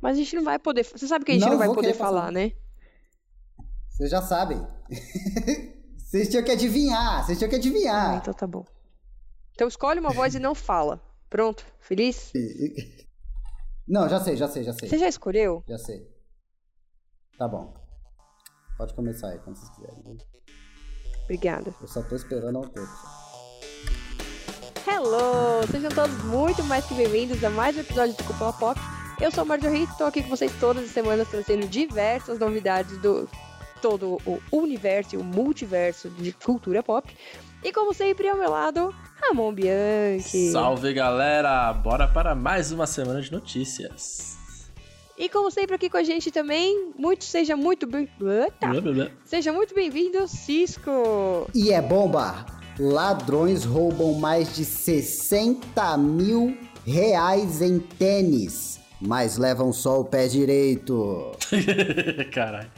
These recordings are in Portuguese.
Mas a gente não vai poder. Você sabe que a gente não, Não vai poder falar, passar. né? Vocês já sabem. Vocês tinham que adivinhar, vocês tinham que Ah, adivinhar. então tá bom. Então escolhe uma voz e não fala. Pronto? Feliz? Não, já sei, já sei, já sei. Você já escolheu? Já sei. Tá bom. Pode começar aí, quando vocês quiserem. Obrigada. Eu só tô esperando ao tempo. Hello! Sejam todos muito mais que bem-vindos a mais um episódio de Cúpula Pop. Eu sou a Marjorie, estou aqui com vocês todas as semanas trazendo diversas novidades do todo o universo e o multiverso de cultura pop. E como sempre, ao meu lado, Ramon Bianchi. Salve galera! Bora para mais uma semana de notícias. E como sempre aqui com a gente também, muito seja muito bem... Blá. Seja muito bem-vindo, Cisco! E é bomba! Ladrões roubam mais de 60 mil reais em tênis, mas levam só o pé direito. Caralho.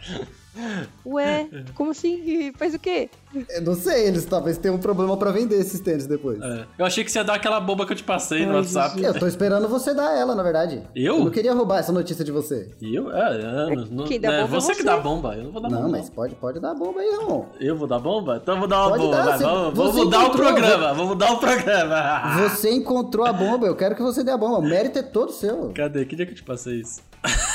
Ué, como assim? Faz o quê? Eu não sei, eles talvez tenham um problema pra vender esses tênis depois. É. Eu achei que você ia dar aquela bomba que eu te passei no Ai, WhatsApp. Eu tô esperando você dar ela, na verdade. Eu? Eu não queria roubar essa notícia de você. Eu? É, é, não- Quem dá é bomba é você que você. dá bomba. Eu não vou dar Não, bomba. mas pode, pode dar bomba aí, Ramon. Eu vou dar bomba? Então eu vou dar uma Pode bomba. dar, vai, você- vamos, você vamos mudar o programa. Vamos mudar o programa. Você encontrou a bomba, eu quero que você dê a bomba. O mérito é todo seu. Cadê? Que dia que eu te passei isso?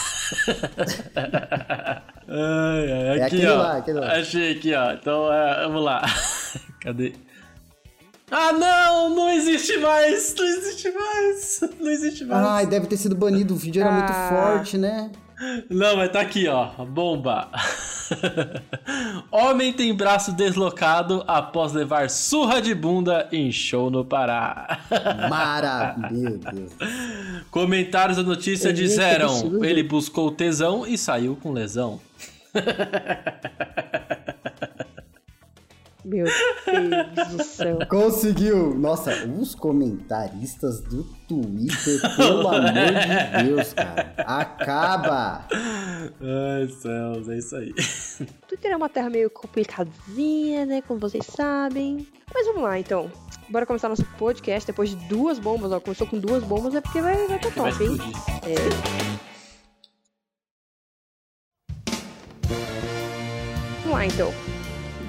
ai, ai, aqui, É aquele ó. lá, aquele lá. Achei aqui, ó. Então, é, vamos lá. Cadê? Ah, não! Não existe mais! Não existe mais! Não existe mais! Ai, deve ter sido banido, o vídeo era muito Ah. forte, né? Não, mas tá aqui, ó. Bomba. Homem tem braço deslocado após levar surra de bunda em show no Pará. Mara... Meu Deus. Comentários da notícia Ele disseram: ele buscou tesão e saiu com lesão. Meu Deus do céu. Conseguiu! Nossa, os comentaristas do Twitter, pelo amor de Deus, cara. Acaba! Ai, céus, é isso aí. Twitter é uma terra meio complicadinha, né? Como vocês sabem. Mas vamos lá, então. Bora começar nosso podcast depois de duas bombas. Ó, começou com duas bombas, é porque vai, vai tá Vai top, hein? explodir. É. Vamos lá, então.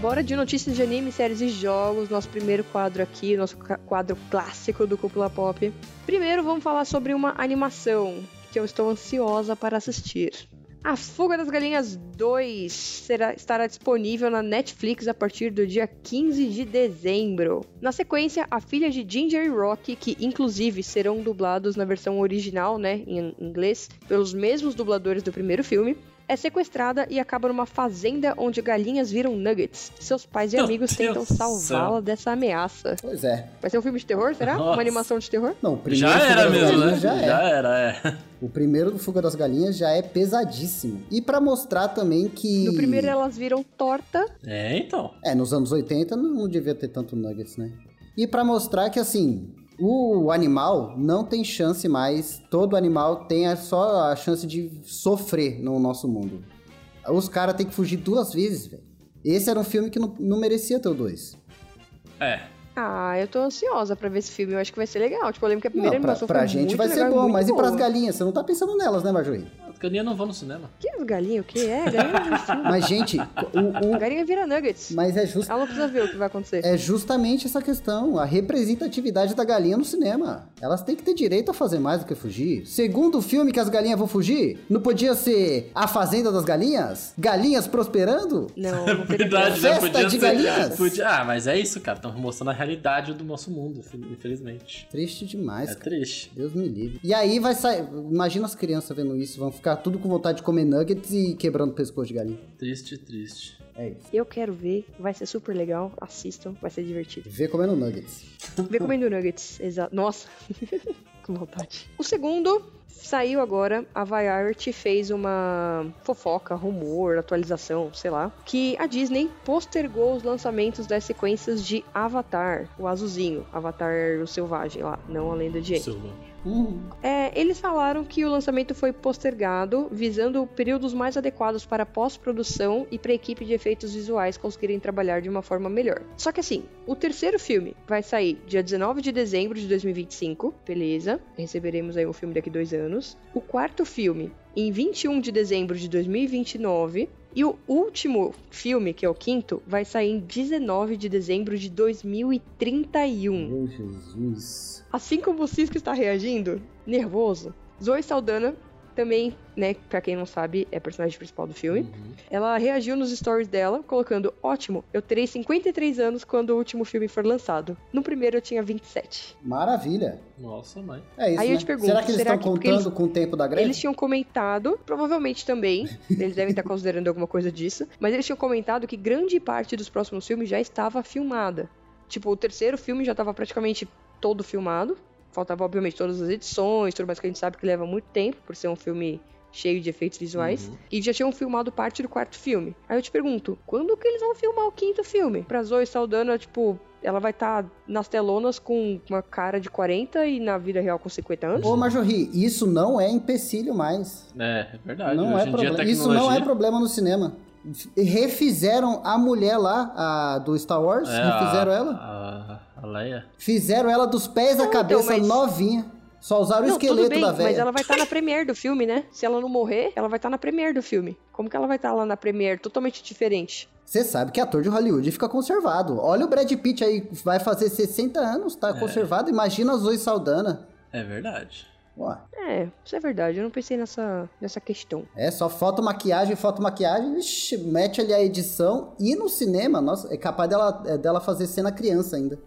Bora de notícias de anime, séries e jogos. Nosso primeiro quadro aqui, nosso quadro clássico do Cúpula Pop. Primeiro, vamos falar sobre uma animação que eu estou ansiosa para assistir. A Fuga das Galinhas 2 será, estará disponível na Netflix a partir do dia 15 de dezembro. Na sequência, a filha de Ginger e Rocky, que inclusive serão dublados na versão original, né, em inglês, pelos mesmos dubladores do primeiro filme, é sequestrada e acaba numa fazenda onde galinhas viram nuggets. Seus pais e Meu amigos Deus tentam salvá-la dessa ameaça. Pois é. Vai ser um filme de terror, será? Nossa. Uma animação de terror? Não, o primeiro Já era mesmo, né? Já, é. era, é. O primeiro do Fuga das Galinhas já é pesadíssimo. E pra mostrar também que. No primeiro elas viram torta. É, então. É, nos anos 80 não, não devia ter tanto nuggets, né? E pra mostrar que, assim, o animal não tem chance mais. Todo animal tem a- só a chance de sofrer no nosso mundo. Os caras têm que fugir duas vezes, velho. Esse era um filme que não, não merecia ter o dois. É. Ah, eu tô ansiosa pra ver esse filme. Eu acho que vai ser legal. Tipo, eu lembro que a primeira Não, pra, animação pra foi gente muito vai legal, ser bom, mas e pras boa. galinhas? Você não tá pensando nelas, né, Marjorie? As galinhas não vão no cinema. Que as galinhas? O que é? Galinha não filme. Mas, gente, o, o- Galinha vira nuggets. mas é, just, Ela não precisa ver o que vai acontecer. é justamente essa questão, a representatividade da galinha no cinema. Elas têm que ter direito a fazer mais do que fugir. Segundo o filme que as galinhas vão fugir, não podia ser A Fazenda das Galinhas? Galinhas prosperando? Não, não Verdade, né? Festa Podia de ser. galinhas. Podia... Ah, mas é isso, cara. Estão mostrando a realidade do nosso mundo, infelizmente. Triste demais, É cara. triste. Deus me livre. E aí vai sair. Imagina as crianças vendo isso, vão ficar tudo com vontade de comer nuggets e quebrando o pescoço de galinha. Triste, triste. É isso. Eu quero ver. Vai ser super legal. Assistam. Vai ser divertido. Vê comendo nuggets. Vê comendo nuggets. Exato. Nossa. Com vontade. O segundo saiu agora. A Variety fez uma fofoca, rumor, atualização, sei lá. Que a Disney postergou os lançamentos das sequências de Avatar. O azulzinho. Avatar o selvagem lá. Não a lenda de Aang. Silva. É, eles falaram que o lançamento foi postergado, visando períodos mais adequados para pós-produção e para a equipe de efeitos visuais conseguirem trabalhar de uma forma melhor. Só que assim, o terceiro filme vai sair dia 19 de dezembro de 2025, beleza? Receberemos aí um filme daqui dois anos. O quarto filme em 21 de dezembro de 2029. E o último filme, que é o quinto, vai sair em 19 de dezembro de 2031. Meu Jesus. Assim como o Cisco está reagindo, nervoso, Zoe Saldana também, né, pra quem não sabe, é a personagem principal do filme. Uhum. Ela reagiu nos stories dela, colocando: Ótimo, eu terei 53 anos quando o último filme for lançado. No primeiro eu tinha 27. Maravilha. Nossa, mãe. É isso, Aí eu né? te pergunto, será que eles será estão que- contando eles- com o tempo da greve? Eles tinham comentado, provavelmente também, eles devem estar considerando alguma coisa disso, mas eles tinham comentado que grande parte dos próximos filmes já estava filmada. Tipo, o terceiro filme já estava praticamente todo filmado. Faltava, obviamente, todas as edições, tudo mais que a gente sabe que leva muito tempo, por ser um filme cheio de efeitos visuais. Uhum. E já tinham filmado parte do quarto filme. Aí eu te pergunto, quando que eles vão filmar o quinto filme? Pra Zoe Saldana, tipo, ela vai estar nas telonas com uma cara de 40 e na vida real com 50 anos? Ô, Marjorie, isso não é empecilho mais. É, é verdade. não Hoje é em dia a problema. Isso não é tecnologia- problema no cinema. Refizeram a mulher lá, a do Star Wars, É, refizeram a, ela. A Leia. Fizeram ela dos pés à Não, cabeça, então, mas- novinha. Só usaram o Não, esqueleto tudo bem, da mas velha. ela vai estar na premiere do filme, né? Se ela não morrer, ela vai estar na premiere do filme. Como que ela vai estar lá na premiere totalmente diferente? Você sabe que ator de Hollywood fica conservado. Olha o Brad Pitt aí, vai fazer 60 anos, tá conservado. Imagina a Zoe Saldana. É verdade. Ó, É, isso é verdade, eu não pensei nessa, nessa questão. é só foto, maquiagem, foto, maquiagem, ixi, mete ali a edição. E no cinema, nossa, é capaz dela, é, dela fazer cena criança ainda.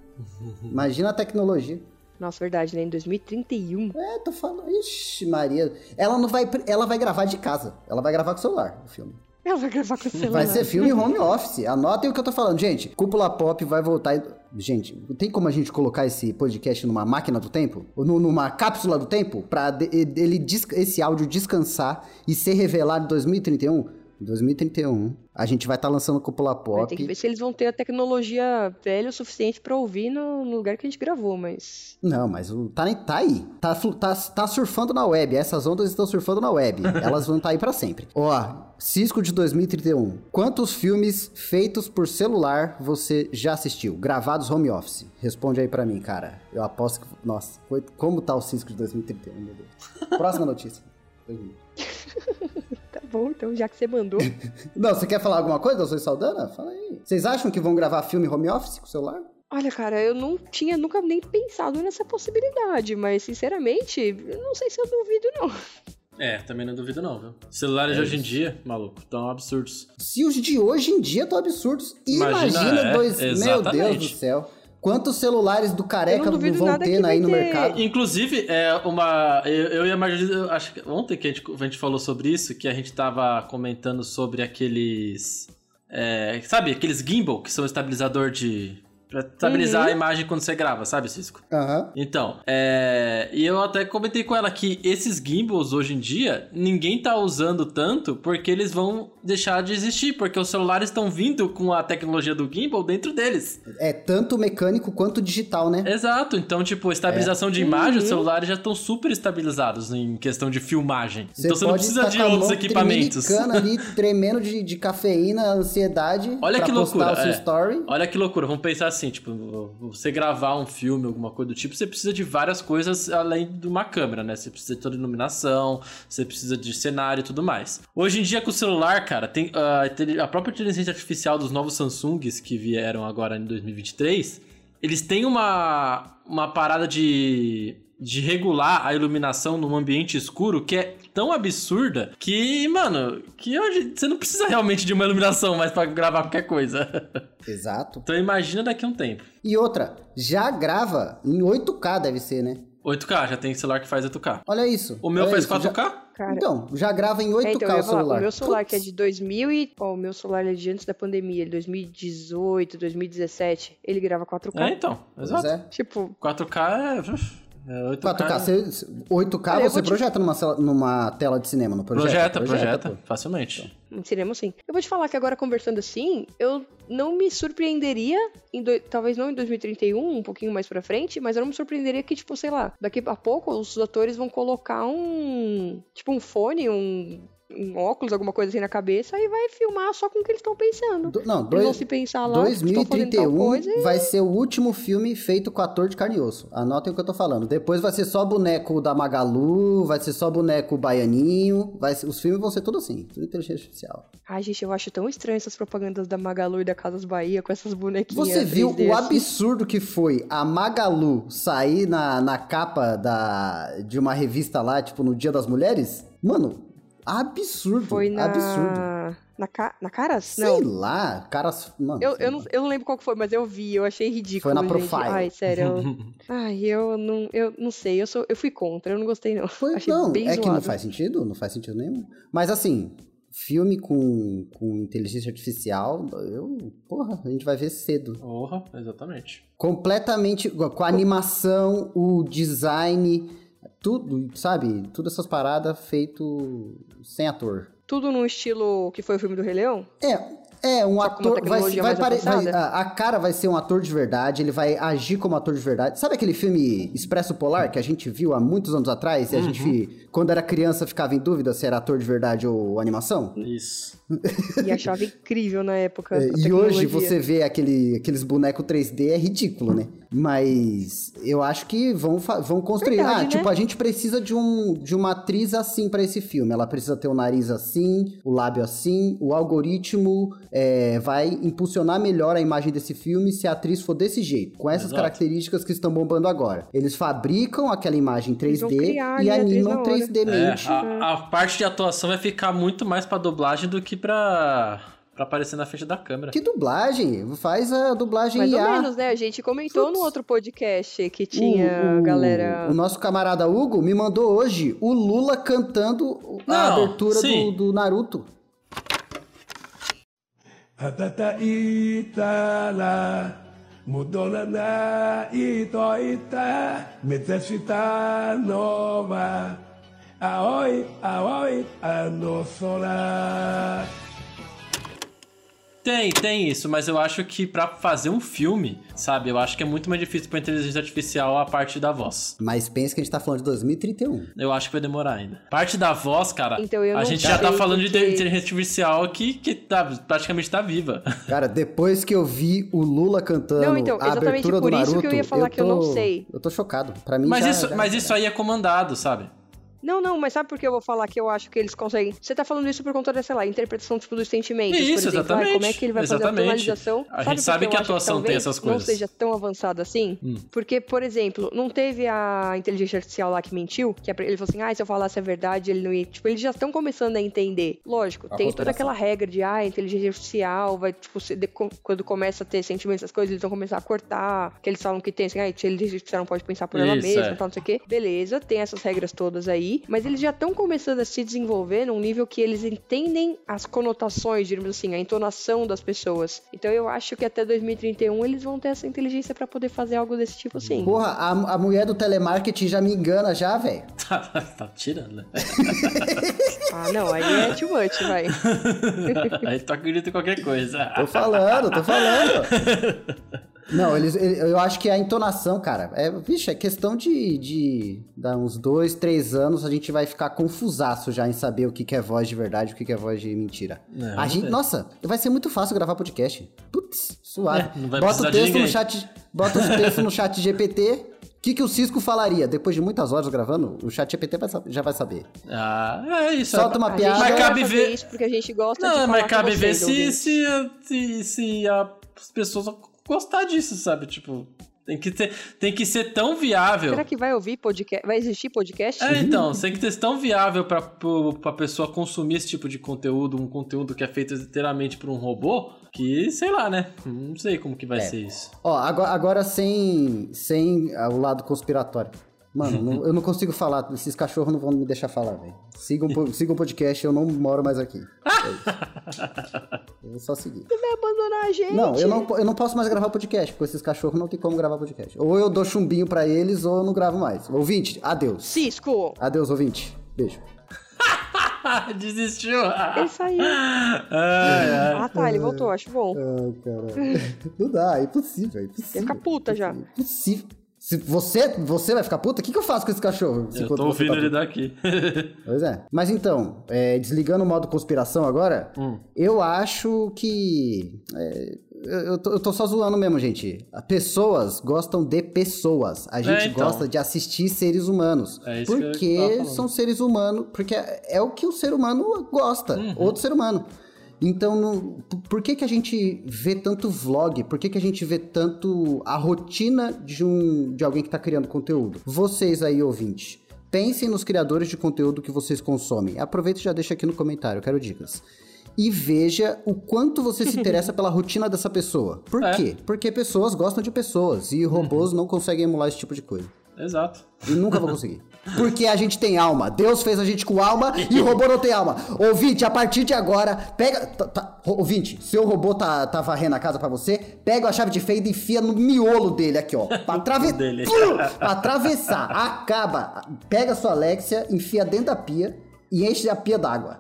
Imagina a tecnologia. Nossa, verdade, né? Em 2031. É, tô falando, ixi, Maria. Ela não vai, ela vai gravar de casa. Ela vai gravar com o celular, o filme. Ela vai gravar com o celular. Vai ser filme home office. Anotem o que eu tô falando. Gente, Cúpula Pop vai voltar. e- Gente, tem como a gente colocar esse podcast numa máquina do tempo? Ou nu- numa cápsula do tempo? Pra ele, esse áudio descansar e ser revelado em 2031? Em 2031, a gente vai estar lançando Cúpula Pop. ter que ver se eles vão ter a tecnologia velha o suficiente pra ouvir no, no lugar que a gente gravou, mas. Não, mas o, tá, tá aí. Tá, tá, tá surfando na web. Essas ondas estão surfando na web. Elas vão estar aí pra sempre. Ó, Cisco de 2031. Quantos filmes feitos por celular você já assistiu? Gravados home office? Responde aí pra mim, cara. Eu aposto que. Nossa, foi- como tá o Cisco de 2031, meu Deus. Próxima notícia. Tá bom, então já que você mandou. Não, você quer falar alguma coisa, Zoe Saldana? Fala aí. Vocês acham que vão gravar filme home office com celular? Olha, cara, eu não tinha nunca nem pensado nessa possibilidade, mas sinceramente, eu não sei se eu duvido, não. É, também não duvido não, viu? Celulares de hoje em dia, maluco, tão absurdos. Se os de hoje em dia estão absurdos, Imagina, imagina, é, dois. Meu Deus exatamente. do céu. Quantos celulares do careca não não vão ter aí no ter- mercado? Inclusive, é uma. Eu, eu e a Marjorie, eu acho que ontem que a gente, a gente falou sobre isso, que a gente tava comentando sobre aqueles. é, sabe, aqueles gimbal que são estabilizador de. Pra estabilizar Uhum. a imagem quando você grava, sabe, Cisco? Aham. Então, é, e eu até comentei com ela que esses gimbals hoje em dia, ninguém tá usando tanto porque eles vão deixar de existir, porque os celulares estão vindo com a tecnologia do gimbal dentro deles. É tanto mecânico quanto digital, né? Exato, então, tipo, estabilização É. de imagem, Uhum. os celulares já estão super estabilizados em questão de filmagem. Você então você não precisa de outros equipamentos. ali, tremendo de, de cafeína, ansiedade. Olha pra que loucura, o seu é. story. Olha que loucura, vamos pensar assim, tipo, você gravar um filme, alguma coisa do tipo, você precisa de várias coisas além de uma câmera, né? Você precisa de toda iluminação, você precisa de cenário e tudo mais. Hoje em dia, com o celular, cara, tem intele- a própria inteligência artificial dos novos Samsungs que vieram agora em 2023, eles têm uma, uma parada de, de regular a iluminação num ambiente escuro que é tão absurda que, mano, que hoje você não precisa realmente de uma iluminação mais pra gravar qualquer coisa. Exato. Então imagina daqui a um tempo. E outra, já grava em 8K, deve ser, né? 8K, já tem celular que faz 8K. Olha isso. O meu faz isso, 4K? já- Cara. Então, já grava em 8K É, então, o falar, celular. o meu celular que é Putz. de 2000 e... Ó, o meu celular é de antes da pandemia, ele é 2018, 2017, ele grava 4K. É, então. Pois Exato. é. Tipo, 4K é... é 8K. 4K, você, 8K Olha, eu você vou te- projeta numa, numa tela de cinema, não projeta? Projeta, projeta, pô. facilmente. em cinema sim. Eu vou te falar que agora conversando assim, eu não me surpreenderia, em do- talvez não em 2031, um pouquinho mais pra frente, mas eu não me surpreenderia que, tipo, sei lá, daqui a pouco os atores vão colocar um... Tipo, um fone, um... um óculos, alguma coisa assim na cabeça e vai filmar só com o que eles estão pensando. Do- não, Eles dois, vão se pensar lá, estão fazendo tal 2031 coisa e... vai ser o último filme feito com ator de carne e osso. Anotem o que eu tô falando. Depois vai ser só boneco da Magalu, vai ser só boneco baianinho. Vai ser- os filmes vão ser tudo assim, tudo inteligência artificial. Ai, gente, eu acho tão estranho essas propagandas da Magalu e da Casas Bahia com essas bonequinhas. Você viu 3D o absurdo que foi a Magalu sair na, na capa da, de uma revista lá, tipo, no Dia das Mulheres? Mano, absurdo, Foi na... absurdo. Na, ca... na Caras? Sei Não. lá, caras... Mano, Eu, sei eu, não, lá. eu não lembro qual que foi, mas eu vi, eu achei ridículo. Foi na gente. Profile. Ai, sério. eu- Ai, eu não, eu não sei, eu, sou, eu fui contra, eu não gostei não. Foi, achei não, bem é zoado. que não faz sentido, não faz sentido nenhum. Mas assim, filme com, com inteligência artificial, eu, porra, a gente vai ver cedo. Porra, exatamente. Completamente, com a animação, o design, tudo, sabe? Todas essas paradas feito sem ator. Tudo no estilo que foi o filme do Rei Leão? É, é um Só ator. Vai, vai pare- vai- a, a cara vai ser um ator de verdade, ele vai agir como ator de verdade. Sabe aquele filme Expresso Polar que a gente viu há muitos anos atrás? E a Uhum. gente, quando era criança, ficava em dúvida se era ator de verdade ou animação? Isso. E achava incrível na época. É, e hoje você vê aquele, aqueles bonecos 3D, é ridículo, né? Mas eu acho que vão, vão construir. Verdade, ah, né? tipo, a gente precisa de, um, de uma atriz assim pra esse filme. Ela precisa ter o nariz assim, o lábio assim. O algoritmo é, vai impulsionar melhor a imagem desse filme se a atriz for desse jeito, com essas Exato. características que estão bombando agora. Eles fabricam aquela imagem Eles vão 3D criar e animam na hora. 3D É, a, a parte de atuação vai ficar muito mais pra dublagem do que pra, pra aparecer na frente da câmera. Que dublagem! Faz a dublagem Mais IA. Mais ou menos, né? A gente comentou Ups. no outro podcast que tinha o, galera... O nosso camarada Hugo me mandou hoje o Lula cantando a abertura do, do Naruto. Mudolana itoita, metesita nova, aoi, aoi. Tem, tem isso, mas eu acho que pra fazer um filme, sabe, eu acho que é muito mais difícil pra inteligência artificial a parte da voz. Mas pensa que a gente tá falando de 2031. Eu acho que vai demorar ainda. Parte da voz, cara, Então, eu a gente já tá falando de inteligência artificial que, que tá, praticamente tá viva. Cara, depois que eu vi o Lula cantando Não, então, a exatamente abertura por do isso Naruto, que eu ia falar que eu não tô- sei. Eu tô chocado. Pra mim Mas, já- isso, já- mas isso aí é comandado, sabe? Não, não, mas sabe por que eu vou falar que eu acho que eles conseguem? Você tá falando isso por conta da, sei lá, interpretação tipo, dos sentimentos. Isso, por exemplo. Ah, exatamente, como é que ele vai fazer a exatamente. tonalização? A gente por que sabe que a atuação tem talvez essas Não coisas. seja tão avançado assim. Hum. Porque, por exemplo, não teve a inteligência artificial lá que mentiu? Que ele falou assim, ah, se eu falasse a verdade, ele não ia. Tipo, eles já estão começando a entender. Lógico, A tem toda aquela regra de, ah, a inteligência artificial vai, tipo, de- quando começa a ter sentimentos, essas coisas, eles vão começar a cortar. Que eles falam que tem, assim, ah, a inteligência artificial não pode pensar por ela Isso, mesma, é. tal, não sei o quê. Beleza, tem essas regras todas aí, mas eles já estão começando a se desenvolver num nível que eles entendem as conotações, digamos assim, a entonação das pessoas. Então eu acho que até 2031 eles vão ter essa inteligência pra poder fazer algo desse tipo assim. Porra, a, a mulher do telemarketing já me engana já, velho. Tá, tá tirando, né? Ah, não, aí é too much, vai. aí tu acredita em qualquer coisa. Tô falando, tô falando. Não, eles, ele- eu acho que a entonação, cara, é, vixe, é questão de, de dar uns dois, três anos, a gente vai ficar confusaço já em saber o que, que é voz de verdade o que, que é voz de mentira. É, a gente, nossa, vai ser muito fácil gravar podcast. Putz, suave. É, não vai bota o texto no chat, bota o texto no chat GPT. O que, que o Cisco falaria? Depois de muitas horas gravando, o chat GPT já vai saber. Ah, é isso. Solta uma A piada. não Mas vai cabe ver- isso porque a gente gosta de Não, falar mas cabe ver se, se, se, se as pessoas gostar disso, sabe? Tipo, tem que, ter, tem que ser tão viável. Será que vai ouvir podcast? Vai existir podcast? É, então, tem que ser tão viável pra, pro- pra pessoa consumir esse tipo de conteúdo, um conteúdo que é feito inteiramente por um robô, que, sei lá, né? Não sei como que vai É. ser isso. Ó, agora, agora sem, sem o lado conspiratório. Mano, não- eu não consigo falar. Esses cachorros não vão me deixar falar, velho. Sigam o sigam o podcast, eu não moro mais aqui. É isso. eu vou só seguir. Vai abandonar a gente? Não eu, não, eu não posso mais gravar podcast, porque esses cachorros não tem como gravar podcast. Ou eu dou chumbinho pra eles, ou eu não gravo mais. Ouvinte, adeus. Cisco! Adeus, ouvinte. Beijo. Desistiu. Ele saiu. Ai, ai. Ah, tá, ele voltou, acho bom. Ai, caralho. Não dá, é impossível, é impossível. Ia ficar puta já. Impossível. Se você, você vai ficar puta, o que, que eu faço com esse cachorro? Eu tô você ouvindo tá ele daqui. Pois é. Mas então, é, desligando o modo conspiração agora, Hum. eu acho que. é, eu, eu tô, eu tô só zoando mesmo, gente. Pessoas gostam de pessoas. A gente então. gosta de assistir seres humanos. É isso que eu porque são seres humanos. Porque é, é o que o ser humano gosta. Uhum. Outro ser humano. Então, não- por que, que a gente vê tanto vlog? Por que, que a gente vê tanto a rotina de, um, de alguém que tá criando conteúdo? Vocês aí, ouvintes, pensem nos criadores de conteúdo que vocês consomem. Aproveita e já deixa aqui no comentário, eu quero dicas. E veja o quanto você se interessa pela rotina dessa pessoa. Por É. quê? Porque pessoas gostam de pessoas e robôs não conseguem emular esse tipo de coisa. Exato. E nunca vou conseguir. Porque a gente tem alma. Deus fez a gente com alma e o robô não tem alma. Ouvinte, a partir de agora, pega. tá- tá- ouvinte, seu robô tá, tá varrendo a casa pra você, pega a chave de fenda e enfia no miolo dele aqui, ó. Pra, atrave... dele. pra atravessar. Acaba. Pega a sua Alexia, enfia dentro da pia e enche a pia d'água.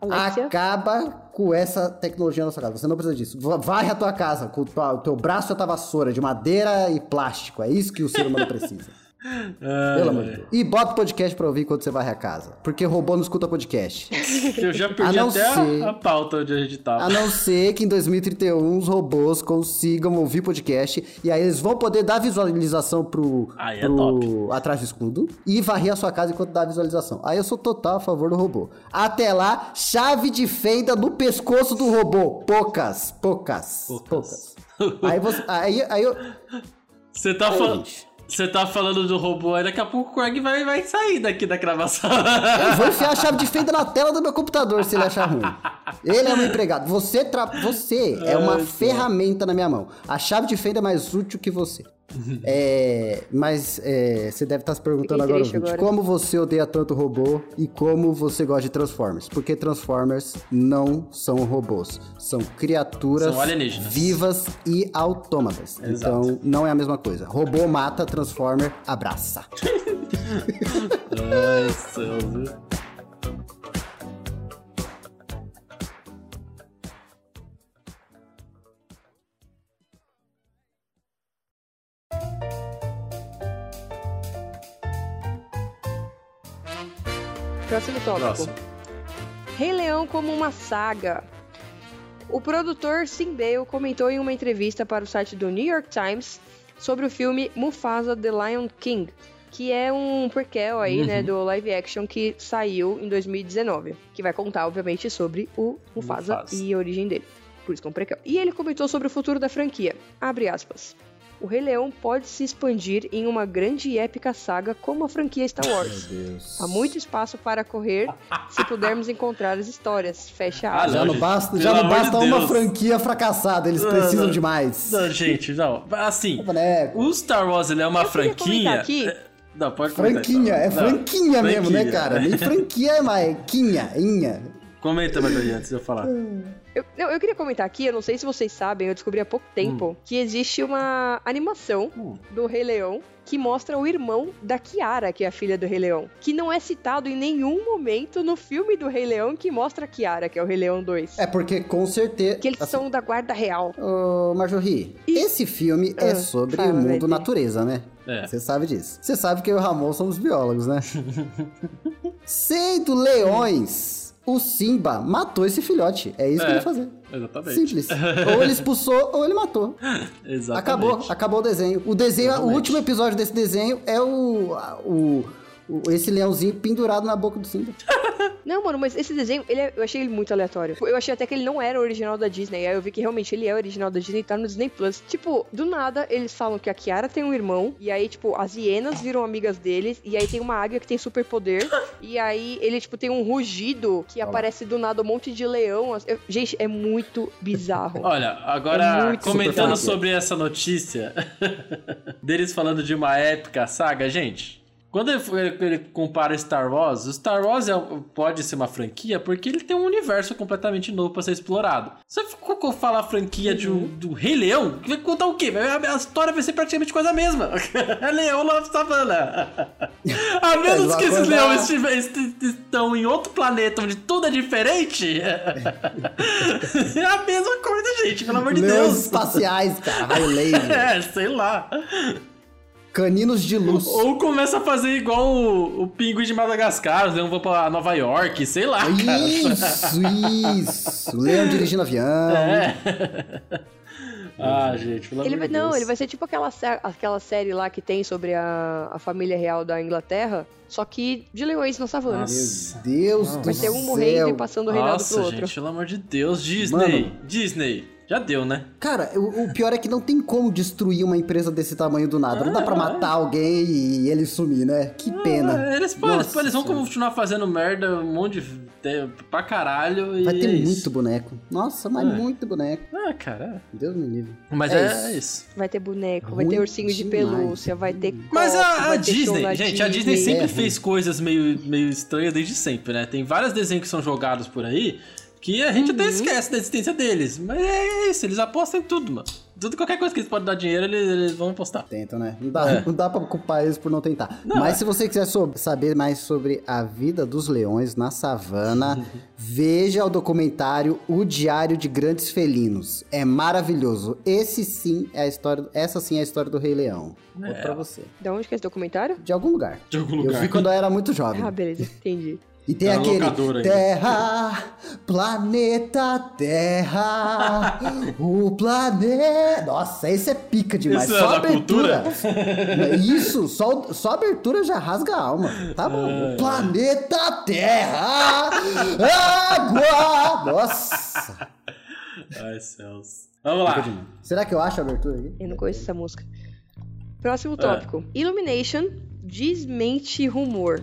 Alexia? Acaba com essa tecnologia na sua casa. Você não precisa disso. Va- Varre a tua casa com o teu braço e a tua vassoura de madeira e plástico. É isso que o ser humano precisa. Pelo amor de Deus. E bota o podcast pra ouvir quando você varre a casa. Porque robô não escuta podcast. Eu já perdi A até a- ser- a, pauta onde a gente tava. A não ser que em 2031 os robôs consigam ouvir podcast. E aí eles vão poder dar visualização pro, Aí é pro top. atrás do escudo. E varrer a sua casa enquanto dá a visualização. Aí eu sou total a favor do robô. Até lá, chave de fenda no pescoço do robô. Poucas, poucas, poucas. aí você. Aí, aí eu. Você tá falando. Você tá falando do robô aí, daqui a pouco o Craig vai, vai sair daqui da gravação. Eu vou enfiar a chave de fenda na tela do meu computador se ele achar ruim. Ele é um empregado. Você, tra... você é uma Ai, ferramenta na minha mão. A chave de fenda é mais útil que você. É, mas é, você deve estar se perguntando agora, agora. como você odeia tanto robô e como você gosta de Transformers? Porque Transformers não são robôs. São criaturas São vivas e autômatas. Exato. Então, não é a mesma coisa. Robô mata, Transformer abraça. Ai, Próximo tópico. Próximo. Rei Leão como uma saga. O produtor Sim Bale comentou em uma entrevista para o site do New York Times sobre o filme Mufasa The Lion King, que é um prequel aí, né, do live action que saiu em 2019, que vai contar, obviamente, sobre o Mufasa, Mufasa. e a origem dele. Por isso que é um prequel. E ele comentou sobre o futuro da franquia. Abre aspas. O Rei Leão pode se expandir em uma grande e épica saga como a franquia Star Wars. Deus. Há muito espaço para correr se pudermos encontrar as histórias. Fecha Ah, aspas. Já não basta, já não amor de basta uma Deus. franquia fracassada, eles precisam não. de mais. Não, gente, não. Assim, o Star Wars ele é uma Eu franquia. aqui- É- Não, pode comentar, Franquinha, então. é Não, franquinha mesmo, né, franquia. cara? Nem franquia é mais, quinha, inha. Comenta, Marjorie, antes de eu falar. Eu, não, eu queria comentar aqui, eu não sei se vocês sabem, eu descobri há pouco tempo que existe uma animação Hum. do Rei Leão que mostra o irmão da Kiara, que é a filha do Rei Leão, que não é citado em nenhum momento no filme do Rei Leão que mostra a Kiara, que é o Rei Leão 2. É porque com certeza. Que eles assim, são da guarda real. Ô, Marjorie, esse filme é Ah, sobre fala, o mundo natureza, né? É. Você sabe disso. Você sabe que eu e o Ramon somos biólogos, né? Sendo leões, o Simba matou esse filhote. É isso que É, ele ia fazer. Exatamente. Simples. ou ele expulsou ou ele matou. Exatamente. Acabou, acabou o desenho. O desenho, Exatamente. o último episódio desse desenho é o, o- esse leãozinho pendurado na boca do Simba. Não, mano, mas esse desenho, ele é- eu achei ele muito aleatório. Eu achei até que ele não era original da Disney. Aí eu vi que realmente ele é original da Disney e tá no Disney Plus. Tipo, do nada, eles falam que a Kiara tem um irmão. E aí, tipo, as hienas viram amigas deles. E aí tem uma águia que tem superpoder. e aí ele, tipo, tem um rugido que aparece do nada um monte de leão. Eu- gente, é muito bizarro. Olha, É agora muito comentando sobre essa notícia deles falando de uma épica saga, gente. Quando ele, ele compara Star Wars, o Star Wars é- pode ser uma franquia porque ele tem um universo completamente novo pra ser explorado. Você falar franquia de um- do Rei Leão, vai contar o quê? A, a história vai ser praticamente coisa mesma. É leão na savana. A menos que esses leões est- estão em outro planeta onde tudo é diferente. É a mesma coisa, gente, pelo amor de Leões Deus. espaciais, cara, laser. É, sei lá. Caninos de luz. Ou começa a fazer igual o, o pinguim de Madagascar, os leões vão pra Nova York, sei lá, cara. Isso, isso. Leão dirigindo avião. É. ah, gente, pelo Ele amor vai, de não, Deus. ele vai ser tipo aquela, aquela série lá que tem sobre a, a família real da Inglaterra, só que de leões na savana. Meu Deus Não. do Vai céu. ser um morrendo e passando o reinado Nossa, pro outro. gente, pelo amor de Deus, Disney. Mano. Disney. Já deu, né? Cara, o, o pior é que não tem como destruir uma empresa desse tamanho do nada. Não dá pra matar alguém e ele sumir, né? Que pena. Ah, eles, pô, eles, Nossa pô, eles vão continuar fazendo merda um monte de tempo pra caralho e Vai ter é muito isso. boneco. Nossa, mas É. muito boneco. Ah, cara. Deus me livre. é. Mas É é, isso. isso. Vai ter boneco, vai ter Ruim ursinho de pelúcia, vai ter Mas copo, a, a ter Disney, gente, a Disney sempre É, fez coisas meio, meio estranhas desde sempre, né? Tem vários desenhos que são jogados por aí que a gente até Uhum. esquece da existência deles. Mas é isso, eles apostam em tudo, mano. Tudo, qualquer coisa que eles podem dar dinheiro, eles, eles vão apostar. Tentam, né? Não dá, É. não dá pra culpar eles por não tentar. Não, Mas é. se você quiser sob- saber mais sobre a vida dos leões na savana, veja o documentário O Diário de Grandes Felinos. É maravilhoso. Esse sim é a história, essa sim é a história do Rei Leão. É. pra você. Da onde que é esse documentário? De algum lugar. De algum Eu lugar. vi quando eu era muito jovem. Ah, beleza, entendi. E tem no aquele. Terra, planeta Terra, o planeta. Nossa, esse é pica demais. Isso é só a da abertura. Isso, só, só abertura já rasga a alma. Tá bom. É. Planeta Terra, água. Nossa. Ai, céus. Vamos lá. Será que eu acho a abertura aqui? Eu não conheço essa música. Próximo É. tópico. Illumination desmente rumor.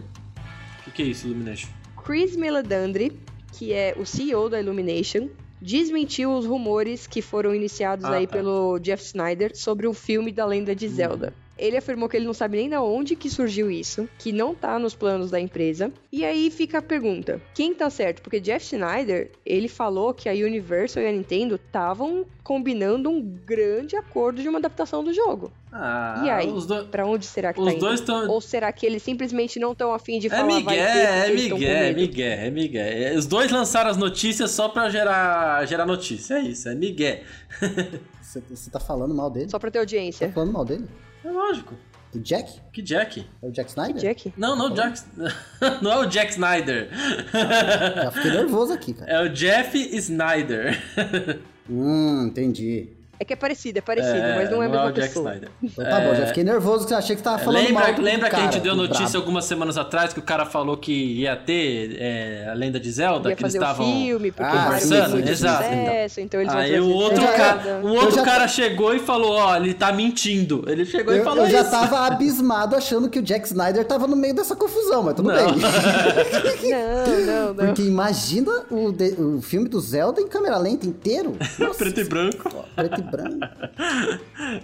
O que, é isso, Illumination? Chris Meledandri, que é o CEO da Illumination, desmentiu os rumores que foram iniciados Ah, aí tá. pelo Jeff Snyder sobre um filme da lenda de Zelda. Ele afirmou que ele não sabe nem da onde que surgiu isso, que não tá nos planos da empresa. E aí fica a pergunta: quem tá certo? Porque Jeff Snyder, ele falou que a Universal e a Nintendo estavam combinando um grande acordo de uma adaptação do jogo. Ah, E aí? Os, do... Pra onde será que os tá indo? dois estão. Ou será que eles simplesmente não estão afim de É falar Miguel, vai ter porque é tão com Miguel, é? Miguel, é Miguel. É, Os dois lançaram as notícias só pra gerar, gerar notícia. É isso, é Miguel. Você, tá falando mal dele? Só pra ter Tá audiência. falando mal dele? É lógico. Do Jack? Que Jack? É o Jack Snyder? Jack? Não, não o Jack. não é o Jack Snyder. Já fiquei nervoso aqui, cara. É o Jeff Snyder. Hum, entendi. É que é parecido, é parecido, mas não é a mesma o Jack pessoa. Snyder. Então tá bom, já fiquei nervoso que eu achei que você tava falando Lembra, mal lembra que a cara, gente deu notícia brabo. algumas semanas atrás que o cara falou que ia ter é, a lenda de Zelda? Ia que eles fazer o estavam. filme, porque Ah, o conversando, muito exato, sucesso, então eles vão Aí o outro, Zelda. cara, um Eu outro já- cara chegou e falou: Ó, ele tá mentindo. Ele chegou e Eu, falou eu já isso. tava abismado achando que o Jack Snyder tava no meio dessa confusão, mas tudo Não. bem. Não, não, não. Porque imagina o, de- o filme do Zelda em câmera lenta inteiro. Nossa, Preto e branco. Preto e branco.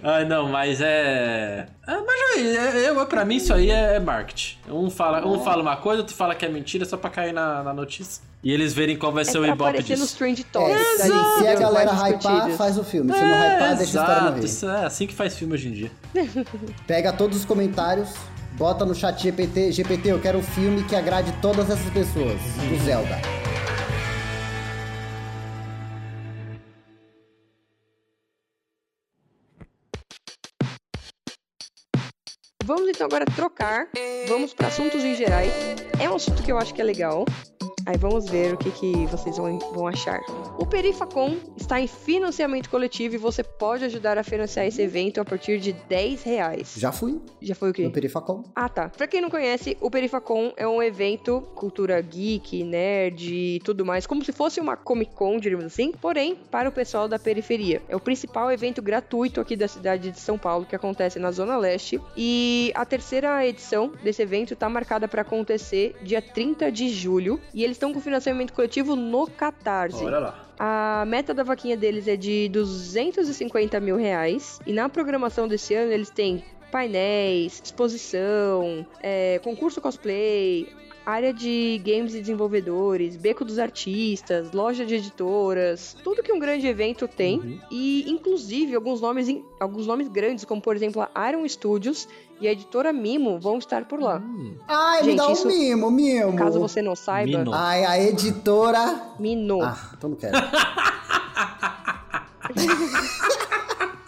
Ai, não, mas é. é mas aí, é- eu, pra mim, isso aí é marketing. Um fala, um fala uma coisa, outro fala que é mentira só pra cair na, na notícia. E eles verem qual vai É ser o ibope aparecer nos disso. trend É, topics se, ali, se a galera hypar, faz o filme. Se não hypar, deixa a história exato, morrer. isso é assim que faz filme hoje em dia. Pega todos os comentários, bota no chat GPT. GPT, eu quero um filme que agrade todas essas pessoas. Do Zelda. Vamos então agora trocar. Vamos para assuntos em gerais. É um assunto que eu acho que é legal. Aí vamos ver o que, que vocês vão, vão achar. O Perifacom está em financiamento coletivo e você pode ajudar a financiar esse evento a partir de 10 reais. Já fui Já foi o quê? no Perifacom. Ah, tá. Pra quem não conhece, o Perifacom é um evento cultura geek, nerd e tudo mais, como se fosse uma Comic Con, diríamos assim, porém para o pessoal da periferia. É o principal evento gratuito aqui da cidade de São Paulo que acontece na Zona Leste e a terceira edição desse evento tá marcada para acontecer dia 30 de julho e eles estão com financiamento coletivo no Catarse. Olha lá. A meta da vaquinha deles é de 250 mil reais. E na programação desse ano eles têm painéis, exposição, é, concurso cosplay, área de games e desenvolvedores, beco dos artistas, loja de editoras, tudo que um grande evento tem. Uhum. E inclusive alguns nomes, alguns nomes grandes, como por exemplo a Iron Studios e a editora Mimo, vão estar por lá. Hum, Ai, me Gente, dá um isso- mimo, mimo. Caso você não saiba, Mino. Ai, a editora. Mino. Ah, então não quero.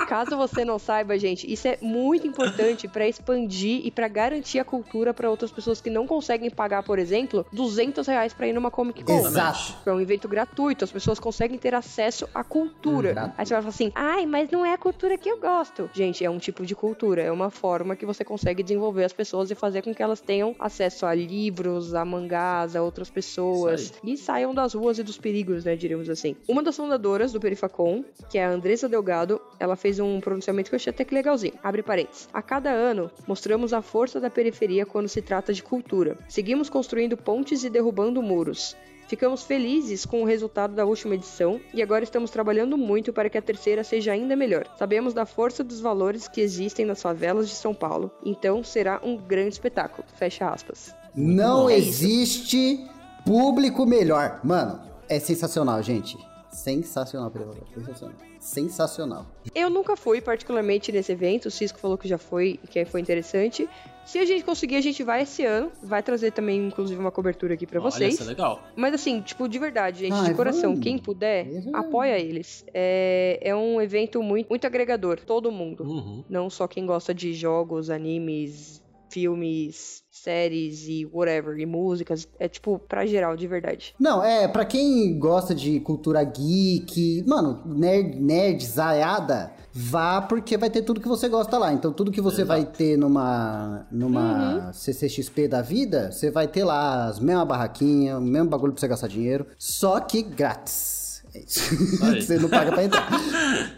Caso você não saiba, gente, isso é muito importante para expandir e para garantir a cultura para outras pessoas que não conseguem pagar, por exemplo, 200 reais para ir numa Comic Con. Exato. É um evento gratuito, as pessoas conseguem ter acesso à cultura. Hum, Aí você vai falar assim, ai, mas não é a cultura que eu gosto. Gente, é um tipo de cultura, é uma forma que você consegue desenvolver as pessoas e fazer com que elas tenham acesso a livros, a mangás, a outras pessoas e saiam das ruas e dos perigos, né, diríamos assim. Uma das fundadoras do Perifacon, que é a Andressa Delgado, ela fez um pronunciamento que eu achei até que legalzinho. Abre parênteses. A cada ano, mostramos a força da periferia quando se trata de cultura. Seguimos construindo pontes e derrubando muros. Ficamos felizes com o resultado da última edição e agora estamos trabalhando muito para que a terceira seja ainda melhor. Sabemos da força dos valores que existem nas favelas de São Paulo, então será um grande espetáculo. Fecha aspas. Não. É existe público melhor. Mano, é sensacional, gente. Sensacional, Pereira. Sensacional. Sensacional. Eu nunca fui particularmente nesse evento, o Cisco falou que já foi e que foi interessante. Se a gente conseguir, a gente vai esse ano. Vai trazer também, inclusive, uma cobertura aqui pra Olha, vocês. isso é legal. Mas assim, tipo, de verdade, gente, Ai, de coração, vamos. quem puder, Uhum. apoia eles. É, é um evento muito, muito agregador, todo mundo. Uhum. Não só quem gosta de jogos, animes, filmes, séries e whatever, e músicas. É tipo, pra geral, de verdade. Não, é, pra quem gosta de cultura geek, mano, nerd, nerd, zaiada, vá porque vai ter tudo que você gosta lá. Então, tudo que você vai ter numa, numa CCXP da vida, você vai ter lá as mesmas barraquinhas, o mesmo bagulho pra você gastar dinheiro, só que grátis. É isso. Você não paga pra entrar.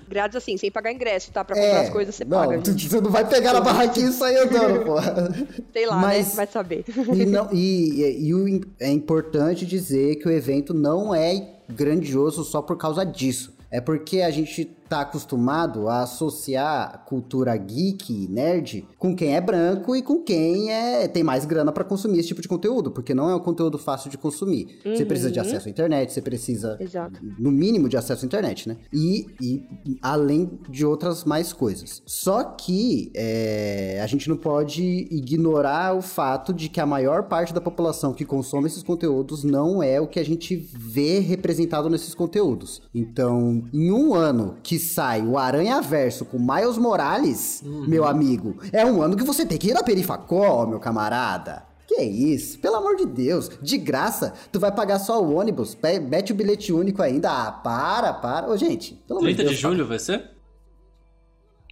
Grátis assim, sem pagar ingresso, tá? Pra comprar as coisas você É, não, paga, tu-. Você não vai pegar na barraquinha e sair andando, porra. Sei lá, Mas- né? Vai saber. E, não, e, e- e é importante dizer que o evento não é grandioso só por causa disso. É porque a gente tá acostumado a associar cultura geek, nerd, com quem é branco e com quem é tem mais grana pra consumir esse tipo de conteúdo, porque não é um conteúdo fácil de consumir. Você precisa de acesso à internet, você precisa Exato. no mínimo de acesso à internet, né? E, e além de outras mais coisas. Só que é, a gente não pode ignorar o fato de que a maior parte da população que consome esses conteúdos não é o que a gente vê representado nesses conteúdos. Então, em um ano que sai o Aranha Verso com Miles Morales, meu amigo, é um ano que você tem que ir na Perifacó, meu camarada. Que isso? Pelo amor de Deus, de graça, tu vai pagar só o ônibus, mete o bilhete único ainda. Ah, para, para. Ô, gente, pelo amor de 30 Deus. de julho vai ser?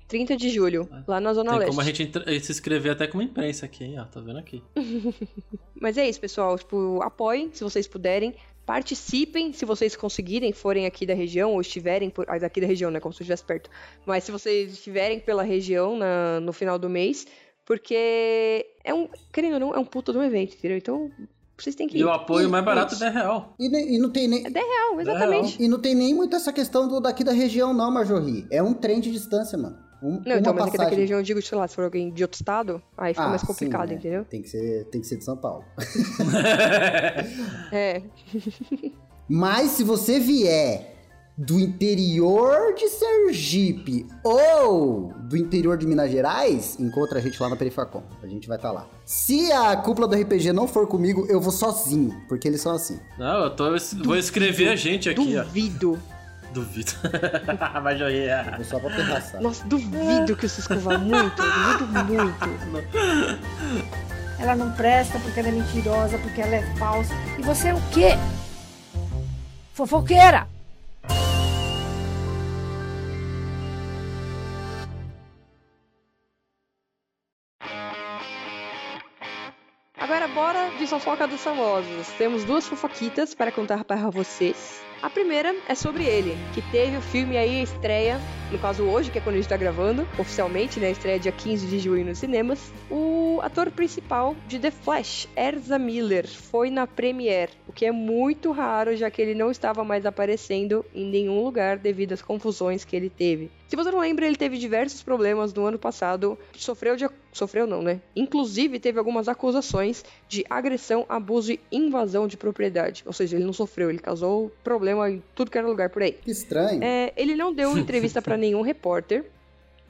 30 de julho, lá na Zona Tem Leste. como a gente entra- se inscrever até com uma imprensa aqui, hein? Ó, tá vendo aqui. Mas é isso, pessoal. Tipo, apoiem se vocês puderem. Participem se vocês conseguirem, forem aqui da região ou estiverem por, ah, daqui da região, né? Como se eu estivesse perto. Mas se vocês estiverem pela região na- no final do mês, porque é um, querendo ou não, é um puta de um evento, entendeu? Então, vocês têm que ir. E o apoio E- mais barato é 10 real. E, e não tem nem. É 10 real, exatamente. E não tem nem muito essa questão do daqui da região, não, Marjorie. É um trem de distância, mano. Um, Não, então, mas aqui daqui da passagem. região eu digo, sei lá, se for alguém de outro estado, aí fica Ah, mais sim, complicado, né? entendeu? Tem que, ser, tem que ser de São Paulo. É. Mas se você vier do interior de Sergipe ou do interior de Minas Gerais, encontra a gente lá na Perifacom. A gente vai estar lá. Se a cúpula do RPG não for comigo, eu vou sozinho, porque eles são assim. Não, eu tô, vou escrever a gente aqui, ó. Duvido. Mas eu ia. Eu vou só pra terraçar. Nossa, duvido que o Cisco vá muito. Duvido muito. Ela não presta porque ela é mentirosa, porque ela é falsa. E você é o quê? Fofoqueira! Agora bora de fofoca dos famosos. Temos duas fofoquitas para contar para vocês. A primeira é sobre ele, que teve o filme aí a estreia, no caso hoje, que é quando a gente tá gravando, oficialmente, né? Estreia dia 15 de junho nos cinemas. O ator principal de The Flash, Erza Miller, foi na premiere, o que é muito raro, já que ele não estava mais aparecendo em nenhum lugar devido às confusões que ele teve. Se você não lembra, ele teve diversos problemas no ano passado, sofreu de sofreu não, né? Inclusive teve algumas acusações de agressão, abuso e invasão de propriedade. Ou seja, ele não sofreu, ele causou problema em tudo que era lugar por aí. Que estranho. É, ele não deu entrevista pra nenhum repórter.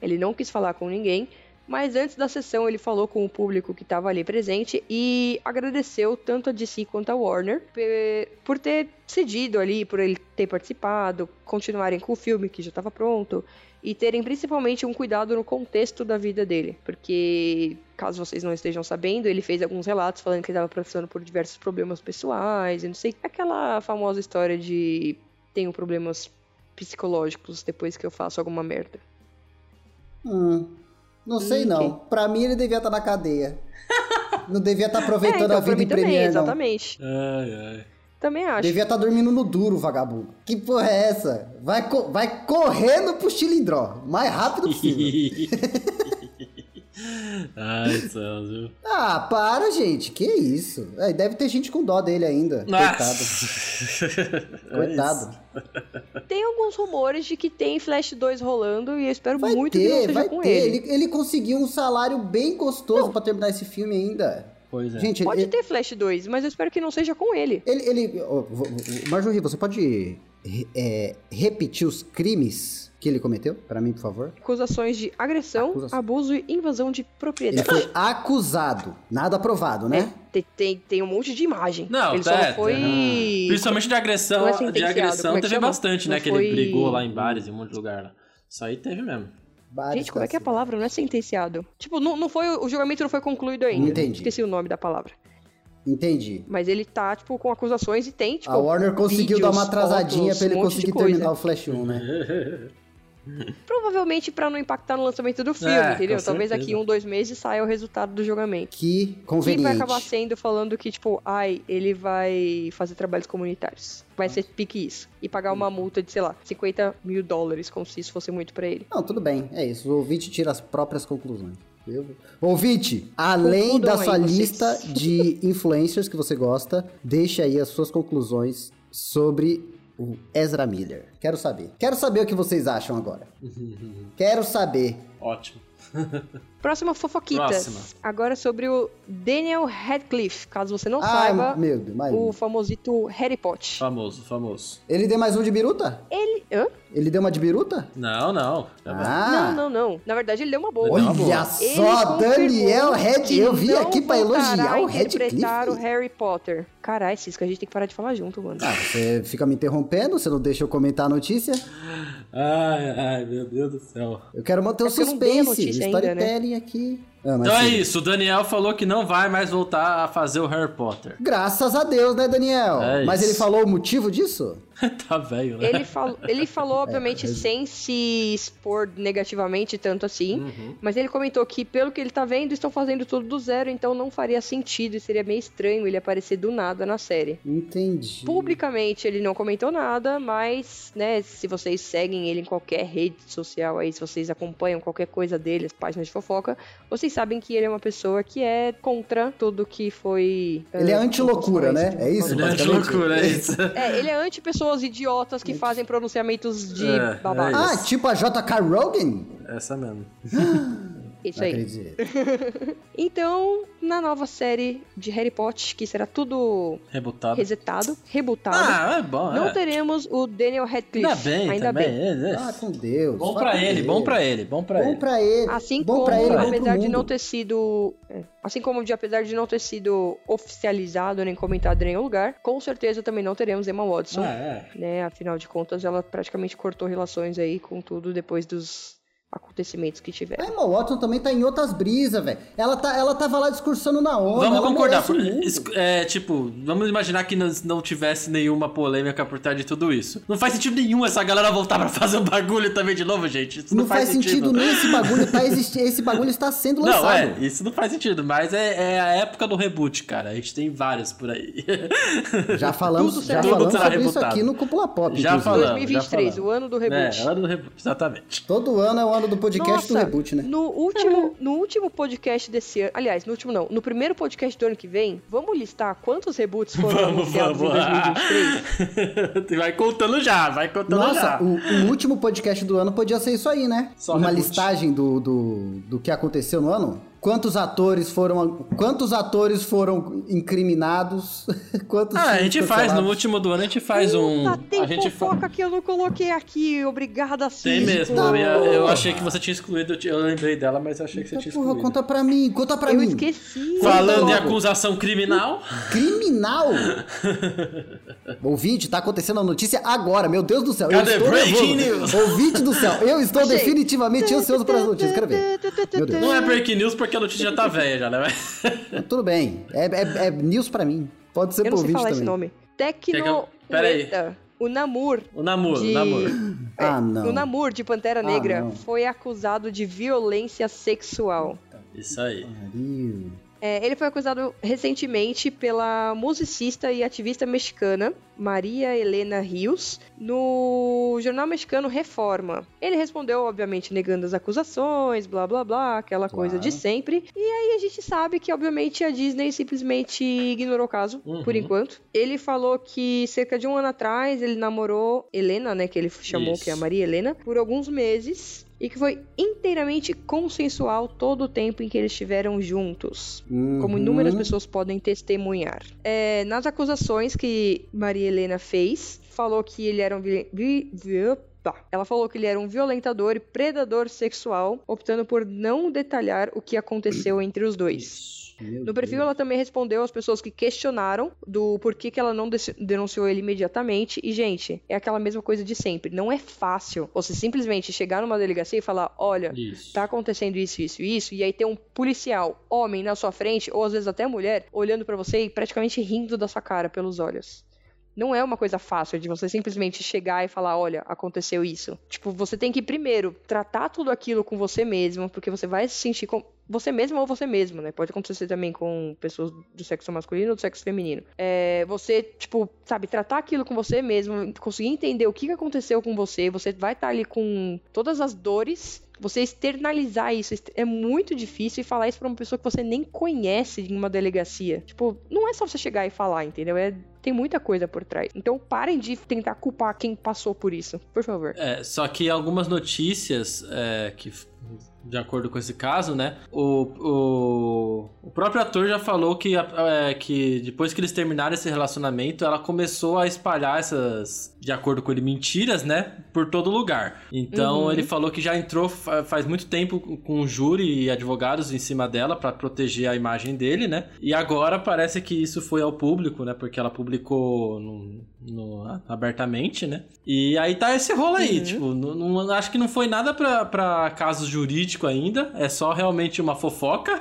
Ele não quis falar com ninguém. Mas antes da sessão, ele falou com o público que estava ali presente e agradeceu tanto a DC quanto a Warner por ter cedido ali, por ele ter participado, continuarem com o filme que já estava pronto e terem principalmente um cuidado no contexto da vida dele, porque caso vocês não estejam sabendo, ele fez alguns relatos falando que ele estava passando por diversos problemas pessoais e não sei, aquela famosa história de tenho problemas psicológicos depois que eu faço alguma merda. Hum, não sei Hum, não. Pra mim ele devia estar na cadeia. Não devia estar aproveitando é, então, a vida em também, Premiere, não. exatamente. Ai, ai. Também acho. Devia estar dormindo no duro, vagabundo. Que porra é essa? Vai, co- vai correndo pro cilindró. O mais rápido possível. Ai, céus, viu? ah, para, gente. Que isso? É, deve ter gente com dó dele ainda. Coitado. Nossa. É Coitado. Tem alguns rumores de que tem Flash 2 rolando e eu espero Vai muito que não ter, seja vai com ter. ele. Ele, ele conseguiu um salário bem gostoso pra terminar esse filme ainda. Pois é. Gente, Pode ele, ter Flash 2, mas eu espero que não seja com ele. ele, ele, vo- Marjorie, você pode é, repetir os crimes que ele cometeu para mim, por favor? Acusações de agressão, Acusação. abuso e invasão de Ele propriedade. foi acusado, nada provado, né? É, tem, tem, tem um monte de imagem. Não, ele tá, só não foi. Principalmente de agressão, é de sentenciado, agressão é que teve chama? bastante, né? Não Que foi- ele brigou lá em bares, em um monte de lugar lá. Isso aí teve mesmo. Várias Gente, como é que é a palavra? Não é sentenciado. Tipo, não, não foi. O julgamento não foi concluído ainda. Entendi. Esqueci o nome da palavra. Entendi. Mas ele tá, tipo, com acusações e tem, tipo. a Warner conseguiu vídeos, dar uma atrasadinha fotos, pra ele um conseguir terminar o Flash 1, né? Provavelmente pra não impactar no lançamento do filme, É, entendeu? Talvez certeza. aqui um, dois meses saia o resultado do julgamento. Que conveniente. vai acabar sendo falando que, tipo, ai, ele vai fazer trabalhos comunitários. Vai ser pique isso. E pagar uma multa de, sei lá, 50 mil dólares, como se isso fosse muito pra ele. Não, tudo bem. É isso. O ouvinte tira as próprias conclusões. Eu- Ouvinte, além Concludam da sua aí, lista de influencers que você gosta, deixa aí as suas conclusões sobre o Ezra Miller. Quero saber. Quero saber o que vocês acham agora. Quero saber. Ótimo. Próxima fofoquitas. Próxima. Agora sobre o Daniel Radcliffe. Caso você não Ah, saiba, meu Deus, mais o famosito Harry Potter. Famoso, famoso. Ele deu mais um de biruta? Ele. Hã? Ele deu uma de biruta? Não, não. Bom. Ah, Não, não, não. Na verdade, ele deu uma boa. Olha, Olha boa. Só, Daniel que Eu vim aqui pra elogiar o interpretar o Radcliffe. Harry Potter. Caralho, Cisco, a gente tem que parar de falar junto, mano. Ah, você fica me interrompendo, você não deixa eu comentar a notícia? Ai, ai, meu Deus do céu. Eu quero manter o É a suspense, ainda, né? Aqui. Ah, Então é sim. isso, o Daniel falou que não vai mais voltar a fazer o Harry Potter. Graças a Deus, né, Daniel? É Mas isso. ele falou o motivo disso? tá velho, né? Ele, falou, ele falou, obviamente, É, sem se expor negativamente tanto assim. Uhum. Mas ele comentou que, pelo que ele tá vendo, estão fazendo tudo do zero, então não faria sentido e seria meio estranho ele aparecer do nada na série. Entendi. Publicamente ele não comentou nada, mas, né, se vocês seguem ele em qualquer rede social aí, se vocês acompanham qualquer coisa dele, as páginas de fofoca, vocês sabem que ele é uma pessoa que é contra tudo que foi. Ele é ah, anti-loucura, né? É isso? Ele é de basicamente. loucura, é isso. É, ele é anti pessoas idiotas que fazem pronunciamentos de É, babaca. é Ah, tipo a JK Rogan? Essa mesmo. Isso Não aí. acredito. Então, na nova série de Harry Potter, que será tudo Rebutado. resetado, rebutado, Ah, é bom, não é. teremos o Daniel Radcliffe. Ainda bem, ainda também. bem. é, é. Ah, com Deus. Bom com ele, bom pra ele, bom pra Bom ele. pra ele. Assim bom como, pra ele, bom apesar de não ter sido. é, assim como de apesar de não ter sido oficializado nem comentado em nenhum lugar, com certeza também não teremos Emma Watson. Ah, é. Né? Afinal de contas, ela praticamente cortou relações aí com tudo depois dos acontecimentos que A tiveram. Emma Watson também tá em outras brisas, velho. Ela, tá, ela tava lá discursando na onda. Vamos ela concordar. por- É, tipo, vamos imaginar que não, não tivesse nenhuma polêmica por trás de tudo isso. Não faz sentido nenhum essa galera voltar pra fazer o bagulho também de novo, gente. Isso não, Não faz sentido nem esse bagulho tá existindo. Esse bagulho está sendo lançado. Não, é, isso não faz sentido, mas é, é a época do reboot, cara. A gente tem vários por aí. Já falamos, Tudo já falamos rebutado. sobre isso Rebutado. aqui no Cúpula Pop. Já inclusive. falamos. 2023, já o ano do reboot. É, ano do reboot, exatamente. Todo ano é o ano do podcast do Nossa, reboot, né? No último, no último podcast desse ano, aliás, no último não, no primeiro podcast do ano que vem, vamos listar quantos reboots foram Vamos, anunciados vamos. em 2023? vai contando já, vai contando Nossa, já. o, o último podcast do ano podia ser isso aí, né? Só Uma reboot. listagem do, do, do que aconteceu no ano. Quantos atores foram quantos atores foram incriminados? quantos Ah, a gente faz, no último do ano a gente faz um. Puta, tem a gente fa- fofoca que eu não coloquei aqui. Obrigada, Tem Cisco. mesmo. Eu, ia- eu achei que você tinha excluído, eu eu lembrei dela, mas eu achei que você tinha Porra, excluído. conta pra mim, conta pra Eu mim. esqueci. Falando em acusação criminal, Criminal? Ouvinte, tá acontecendo a notícia agora, meu Deus do céu. Cadê? Eu estou Breaking nervoso. news. Ouvinte do céu, eu estou Achei. definitivamente ansioso para as notícias. Quero ver. Meu Deus. não é breaking news porque a notícia já tá velha já, né? Tudo bem. É, é- é news pra mim. Pode ser Eu pro não sei falar também. esse nome. Que Tecno. eu- Pera aí. Ueta, O Namur. O namoro, de... o namoro. Ah, não. O Namur de Pantera Ah, Negra não. foi acusado de violência sexual. Isso aí. Pariu. É, ele foi acusado recentemente pela musicista e ativista mexicana Maria Helena Rios no jornal mexicano Reforma. Ele respondeu, obviamente, negando as acusações, blá blá blá, aquela coisa de Claro. sempre. E aí a gente sabe que, obviamente, a Disney simplesmente ignorou o caso, Uhum. por enquanto. Ele falou que cerca de um ano atrás ele namorou Helena, né, que ele chamou Isso. que é a Maria Helena, por alguns meses. E que foi inteiramente consensual todo o tempo em que eles estiveram juntos como Uhum. inúmeras pessoas podem testemunhar. É, nas acusações que Maria Helena fez, falou que ele era um ela falou que ele era um violentador e predador sexual, optando por não detalhar o que aconteceu entre os dois. Meu No perfil, Deus. ela também respondeu às pessoas que questionaram do porquê que ela não denunciou ele imediatamente. E, gente, é aquela mesma coisa de sempre. Não é fácil você simplesmente chegar numa delegacia e falar: olha, Isso. tá acontecendo isso, isso e isso, e aí tem um policial, homem, na sua frente, ou às vezes até mulher, olhando pra você e praticamente rindo da sua cara pelos olhos. Não é uma coisa fácil de você simplesmente chegar e falar, olha, aconteceu isso. Tipo, você tem que primeiro tratar tudo aquilo com você mesmo, porque você vai se sentir você mesmo ou você mesmo, né? Pode acontecer também com pessoas do sexo masculino ou do sexo feminino. É, você, tipo, sabe, tratar aquilo com você mesmo, conseguir entender o que aconteceu com você, você vai estar ali com todas as dores você externalizar isso é muito difícil e falar isso pra uma pessoa que você nem conhece em uma delegacia. Tipo, não é só você chegar e falar, entendeu? É, tem muita coisa por trás. Então parem de tentar culpar quem passou por isso, por favor. É, só que algumas notícias é, que, de acordo com esse caso, né? O, o, o próprio ator já falou que, é, que depois que eles terminaram esse relacionamento, ela começou a espalhar essas, de acordo com ele, mentiras, né? Por todo lugar. Então Uhum. ele falou que já entrou fa- faz muito tempo com um júri e advogados em cima dela pra proteger a imagem dele, né? E agora parece que isso foi ao público, né? Porque ela publicou no, no- abertamente, né? E aí tá esse rolo aí, Uhum. tipo, não, não- acho que não foi nada pra, pra caso jurídico ainda, é só realmente uma fofoca.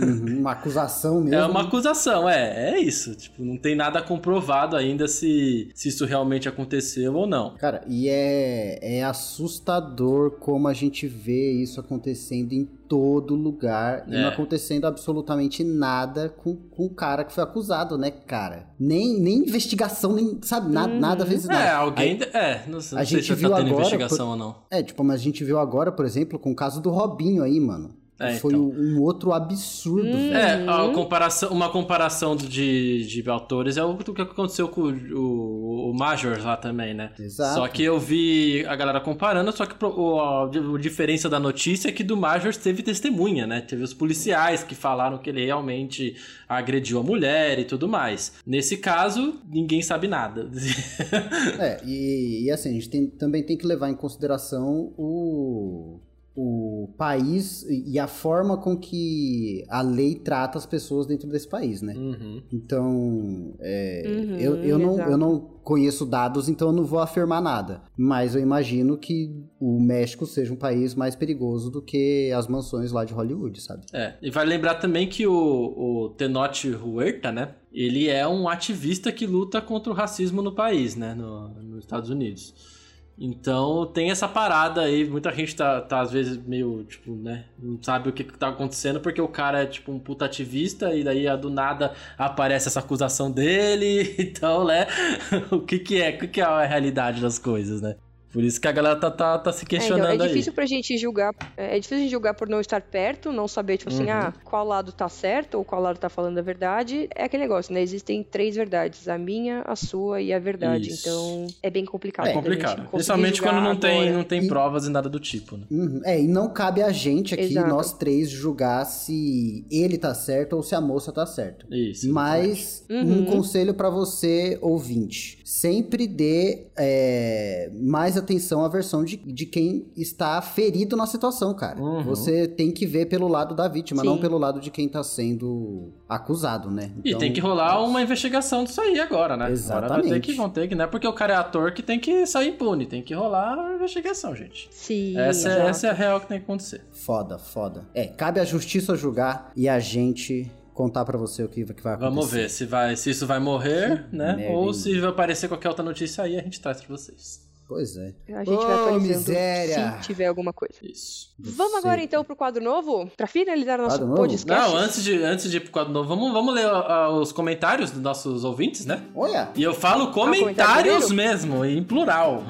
Uhum, uma acusação mesmo. É uma acusação, é, é isso. Tipo, não tem nada comprovado ainda se, se isso realmente aconteceu ou não. Cara, e é, é assustador como a gente vê isso acontecendo em todo lugar e É. não acontecendo absolutamente nada com, com o cara que foi acusado, né, cara? Nem, nem investigação, nem, sabe, nada, Uhum. nada vezes nada. É, alguém. Aí- é, não, sei- a não sei gente se viu tá tendo agora, investigação ou não. É, tipo, mas a gente viu agora, por exemplo, com o caso do Robinho aí, mano. É, foi então. um outro absurdo, Hum. velho. É, a comparação, uma comparação de, de autores é o que aconteceu com o, o, o Major lá também, né? Exato. Só que eu vi a galera comparando, só que o, a, a diferença da notícia é que do Major teve testemunha, né? Teve os policiais que falaram que ele realmente agrediu a mulher e tudo mais. Nesse caso, ninguém sabe nada. É, e, e assim, a gente tem- também tem que levar em consideração o, o país e a forma com que a lei trata as pessoas dentro desse país, né? Uhum. Então, é, Uhum, eu, eu, não, eu não conheço dados, então eu não vou afirmar nada. Mas eu imagino que o México seja um país mais perigoso do que as mansões lá de Hollywood, sabe? É, e vai lembrar também que o, o Tenoch Huerta, né? Ele é um ativista que luta contra o racismo no país, né? No, nos Estados Unidos. Então tem essa parada aí, muita gente tá, tá às vezes meio, tipo, né? Não sabe o que, que tá acontecendo porque o cara é tipo um puta ativista e daí a do nada aparece essa acusação dele. Então, né? o que que é? O que que é a realidade das coisas, né? Por isso que a galera tá, tá, tá se É, então, questionando é aí. difícil pra gente julgar. É é difícil a gente julgar por não estar perto, não saber, tipo Uhum. assim, ah, qual lado tá certo ou qual lado tá falando a verdade. É aquele negócio, né? Existem três verdades: a minha, a sua e a verdade. Isso. Então é bem complicado. É complicado. Principalmente quando não tem, agora. não tem E- provas e nada do tipo, né? Uhum. É, e não cabe a gente aqui, Exato. nós três, julgar se ele tá certo ou se a moça tá certa. Isso. Mas Uhum. um conselho pra você, ouvinte: sempre dê é, mais atenção à versão de, de quem está ferido na situação, cara. Uhum. Você tem que ver pelo lado da vítima, Sim. não pelo lado de quem tá sendo acusado, né? E Então, tem que rolar uma investigação disso aí agora, né? Agora vai ter Exatamente. que, vão ter que, não é porque o cara é ator que tem que sair impune, tem que rolar a investigação, gente. Sim. Essa é, essa é a real que tem que acontecer. Foda, foda. É, cabe à justiça julgar e a gente contar pra você o que, que vai acontecer. Vamos ver se, vai, se isso vai morrer, né? Ou se vai aparecer qualquer outra notícia aí, a gente traz pra vocês. Pois é. A gente vai Ô, atualizando miséria! se tiver alguma coisa. Isso. Vamos agora então pro quadro novo? Pra finalizar o nosso Quadro novo? podcast. Não, antes de, antes de ir pro quadro novo, vamos, vamos ler ah, os comentários dos nossos ouvintes, né? Olha, E eu falo comentário comentários primeiro? mesmo, em plural.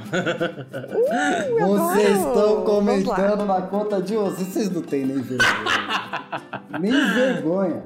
vocês adoro! estão comentando na conta de vocês. Vocês não têm nem vergonha. nem vergonha.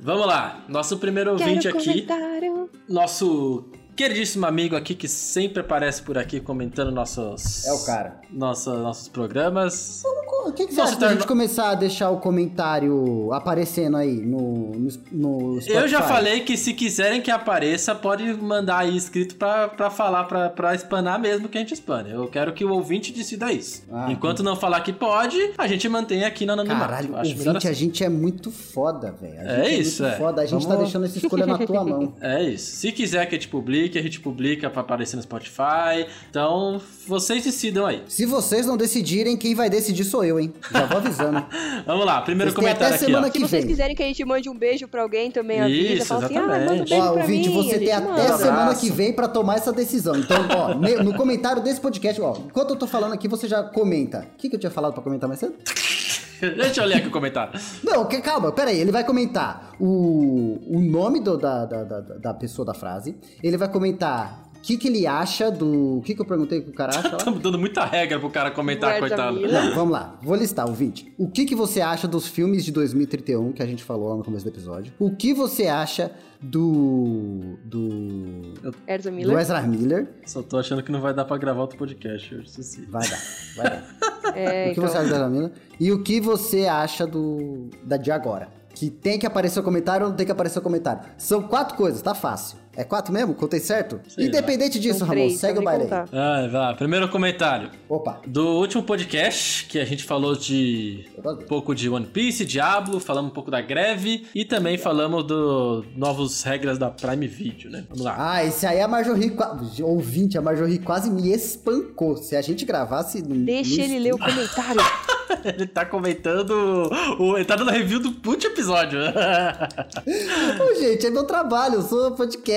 Vamos lá. Nosso primeiro Quero ouvinte aqui, comentário. nosso queridíssimo amigo aqui que sempre aparece por aqui comentando nossos É o cara. Nossa, nossos programas. O que, que você acha torna- gente começar a deixar o comentário aparecendo aí no, no, no Spotify? Eu já falei que se quiserem que apareça, pode mandar aí escrito pra, pra falar, pra, pra espanar mesmo que a gente espane. Eu quero que o ouvinte decida isso. Ah, Enquanto não falar que pode, a gente mantém aqui no anonimato. Caralho, Acho ouvinte, a assim. gente é muito foda, velho. A É gente isso, muito é. foda. A gente tá Vamos- deixando essa escolha na tua mão. É isso. Se quiser que a gente publique, a gente publica pra aparecer no Spotify. Então, vocês decidam aí. Se vocês não decidirem, quem vai decidir sou eu, hein? Já vou avisando. Vamos lá, primeiro Vocês comentário até aqui, ó. semana Se que vocês vem. quiserem que a gente mande um beijo pra alguém, também avisa. Isso, Fala assim, ah, manda um exatamente. beijo Ó, pra mim. você tem até manda. semana que vem pra tomar essa decisão. Então, ó, no comentário desse podcast, ó, enquanto eu tô falando aqui, você já comenta. O que, que eu tinha falado pra comentar mais cedo? Deixa eu ler aqui o comentário. Não, que, calma, pera aí. Ele vai comentar o, o nome do- da, da, da, da pessoa da frase. Ele vai comentar o que, que ele acha do. O que, que eu perguntei que o cara acha? Estamos dando muita regra pro cara comentar, Guarda coitado. Não, vamos lá. Vou listar, ouvinte. O que, que você acha dos filmes de 2031 que a gente falou lá no começo do episódio? O que você acha do. do. Erza do Miller. Ezra Miller? Só tô achando que não vai dar pra gravar outro podcast hoje, isso sim. Vai dar, vai dar. É, o que então. você acha do Ezra Miller? E o que você acha do. da de agora? Que tem que aparecer o comentário ou não tem que aparecer o comentário? São quatro coisas, tá fácil. É quatro mesmo? Contei certo? Sei Independente disso, Ramon, segue o baile aí. Ah, vai lá. Primeiro comentário. Opa. Do último podcast, que a gente falou de um pouco de One Piece, Diablo, falamos um pouco da greve e também falamos do novos regras da Prime Video, né? Vamos lá. Ah, esse aí a Marjorie, ouvinte, a Marjorie quase me espancou. Se a gente gravasse... No, Deixa no ele ler o comentário. Ele tá comentando. O, ele tá dando review do último episódio. Ô, gente, é meu trabalho, eu sou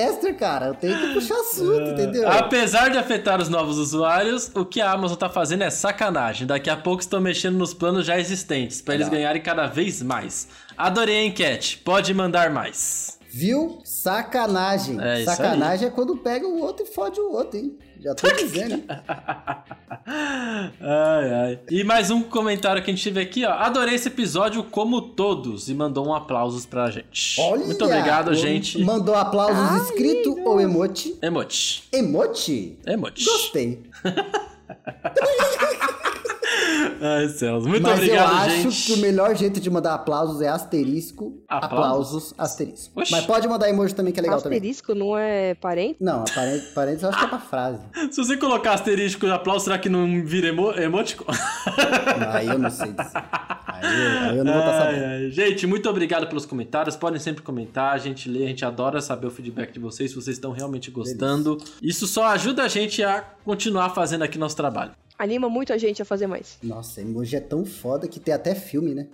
podcaster, cara. Eu tenho que puxar assunto, entendeu? Apesar de afetar os novos usuários, o que a Amazon tá fazendo é sacanagem. Daqui a pouco estão mexendo nos planos já existentes, pra eles Não. ganharem cada vez mais. Adorei a enquete, pode mandar mais. Viu? Sacanagem. É isso Sacanagem é quando pega o outro e fode o outro, hein? Já tô dizendo. hein? Ai, ai. E mais um comentário que a gente teve aqui, ó. Adorei esse episódio como todos e mandou um aplausos pra gente. Olha! Muito obrigado, o- gente. Mandou aplausos escrito ou emote? Emote. Emote? Emote. Gostei. Ai, céus. Muito Mas obrigado, eu acho gente. que o melhor jeito de mandar aplausos é asterisco, Aplausos? aplausos, asterisco. Oxi. Mas pode mandar emoji também, que é legal também. Asterisco não é parente? Não, parênteses, parênteses eu acho que é pra frase. Se você colocar asterisco e aplauso, será que não vira emo emoticon? Aí eu não sei disso. Aí eu, aí eu não vou estar Ai, sabendo. ai. Gente, muito obrigado pelos comentários. Podem sempre comentar, a gente lê, a gente adora saber o feedback de vocês, se vocês estão realmente gostando. Isso só ajuda a gente a continuar fazendo aqui nosso trabalho. Anima muito a gente a fazer mais. Nossa, emoji é tão foda que tem até filme, né?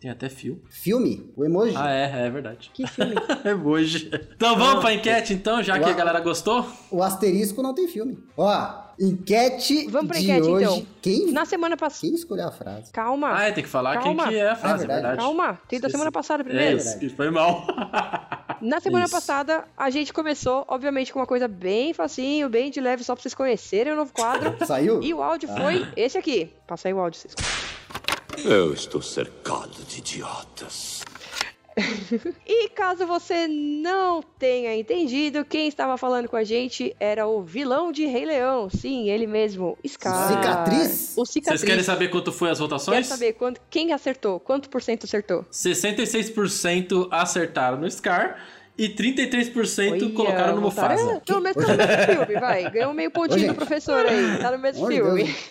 Tem até fio. Filme? O emoji? Ah, é, é verdade. Que filme. Emoji. Então vamos pra enquete, então, já que a galera gostou. O asterisco não tem filme. Ó, enquete Vamos pra de enquete, hoje. então. Quem, Na semana passada. quem escolheu a frase? Calma. Ah, é, tem que falar Calma. quem que é a frase, É verdade. verdade. Calma. Tem da semana passada É, primeiro. isso, foi mal. Na semana Isso. passada, a gente começou, obviamente, com uma coisa bem facinho, bem de leve, só pra vocês conhecerem o novo quadro. Saiu? E o áudio foi esse aqui. Passa aí o áudio, Cisco. Eu estou cercado de idiotas. E caso você não tenha entendido, quem estava falando com a gente era o vilão de Rei Leão. Sim, ele mesmo, Scar. Cicatriz? O cicatriz. Vocês querem saber quanto foi as Quero votações? saber quanto, quem acertou? Quanto por cento acertou? 66% acertaram no Scar e 33% Olha, colocaram no votaram- Mufasa. Pelo menos tá no mesmo filme, vai. Ganhou meio pontinho Ô, do professor aí. Tá no mesmo filme. Deus.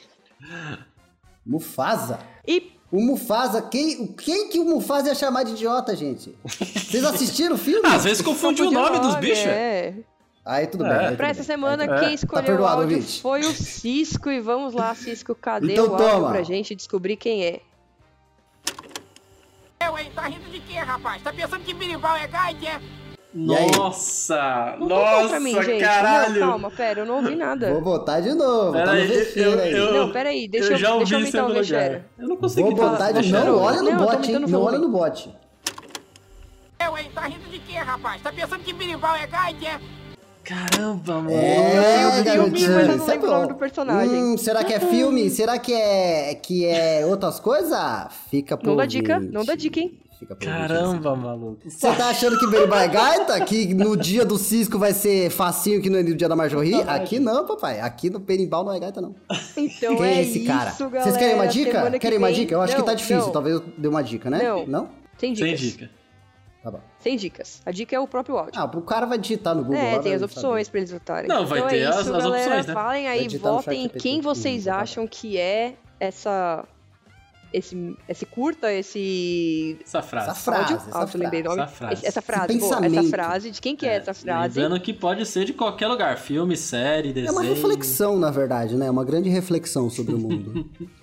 Mufasa? E O Mufasa, quem, o- quem que o Mufasa ia chamar de idiota, gente? Vocês assistiram o filme? Às vezes confundiu o nome dos bichos. É. Aí tudo É. bem. aí tudo Pra bem. essa semana, É. quem Tá escolheu o perdoado, áudio ouvinte. foi o Cisco. E vamos lá, Cisco, cadê Então o áudio toma. pra gente descobrir quem é? Eu, hein? Tá rindo de quê, rapaz? Tá pensando que birimbau é gaite, é? Aí? Nossa! Não nossa, pra mim, gente. caralho! Não, calma, pera, eu não ouvi nada. Vou botar de novo. Pera tá no aí, eu- aí. eu- Não, peraí, deixa eu eu, já ouvi deixa eu aumentar o. Vexera. Eu não consegui Vou falar botar de Vexera. Não olha no Não, eu bot, hein? Não olha no bot. Eu, hein? Tá rindo de quê, rapaz? Tá pensando que birimbau é gaite, é? Caramba, mano. É, eu vi o garotinho, mas eu não isso é lembro o nome do personagem. Hum, será que é filme? Será que é, que é outras coisas? Fica por Não dá dica, não dá dica, hein? Fica Caramba, maluco. Você tá achando que Beribai Gaita, que no dia do Cisco vai ser facinho que no dia da Marjorie? Aqui não, papai. Aqui no Berimbau não é gaita, não. Então Quem é, é esse cara? isso, galera. Vocês querem uma dica? Que Querem uma vem- dica? Eu acho que Não, tá difícil. não. Talvez eu dê uma dica, né? Não. Não? Sem Sem dicas. dica. Tá bom. Sem dicas. A dica é o próprio áudio. Ah, o cara vai digitar no Google. É, tem vai as opções pra eles votarem. Não, vai então ter é isso, as- as galera. opções, né? Falem Vai aí, votem quem vocês tá. acham que é essa... Esse, esse curta, esse... Essa frase. Essa frase. áudio? O nome. Essa frase. Esse- essa frase, boa, essa pensamento. frase. De quem que é, essa frase? Lembrando que pode ser de qualquer lugar. Filme, série, É desenho. uma reflexão, na verdade, né? Uma grande reflexão sobre o mundo.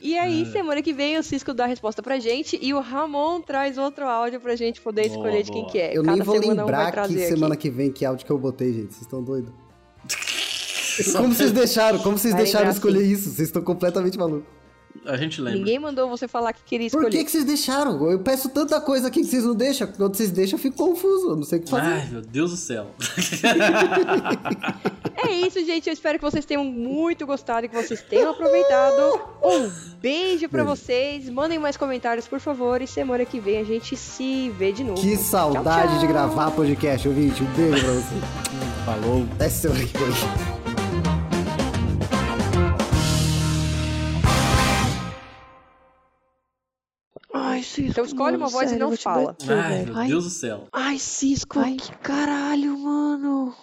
E aí, É. semana que vem, o Cisco dá a resposta pra gente e o Ramon traz outro áudio pra gente poder Boa, escolher de quem boa. que é. Eu Cada nem vou semana um vai lembrar que trazer semana aqui. que vem que áudio que eu botei, gente. Vocês estão doidos? Como vocês deixaram? Como vocês Vai deixaram lembrar escolher isso? Vocês estão completamente malucos. A gente lembra. Ninguém mandou você falar que queria Por escolher. que, que vocês deixaram? Eu peço tanta coisa aqui que vocês não deixam. Quando vocês deixam, eu fico confuso. Eu não sei o que fazer. Ai, meu Deus do céu. É isso, gente. Eu espero que vocês tenham muito gostado e que vocês tenham aproveitado. Um beijo pra Beijo. vocês. Mandem mais comentários, por favor. E semana que vem a gente se vê de novo. Que saudade Tchau, tchau. de gravar podcast, ouvinte. Um beijo pra você. Falou. Até semana que vem. Ai, Cisco. Então escolhe uma voz e não fala. bater, Ai, velho. meu Deus do céu. Ai, Cisco, que caralho, mano.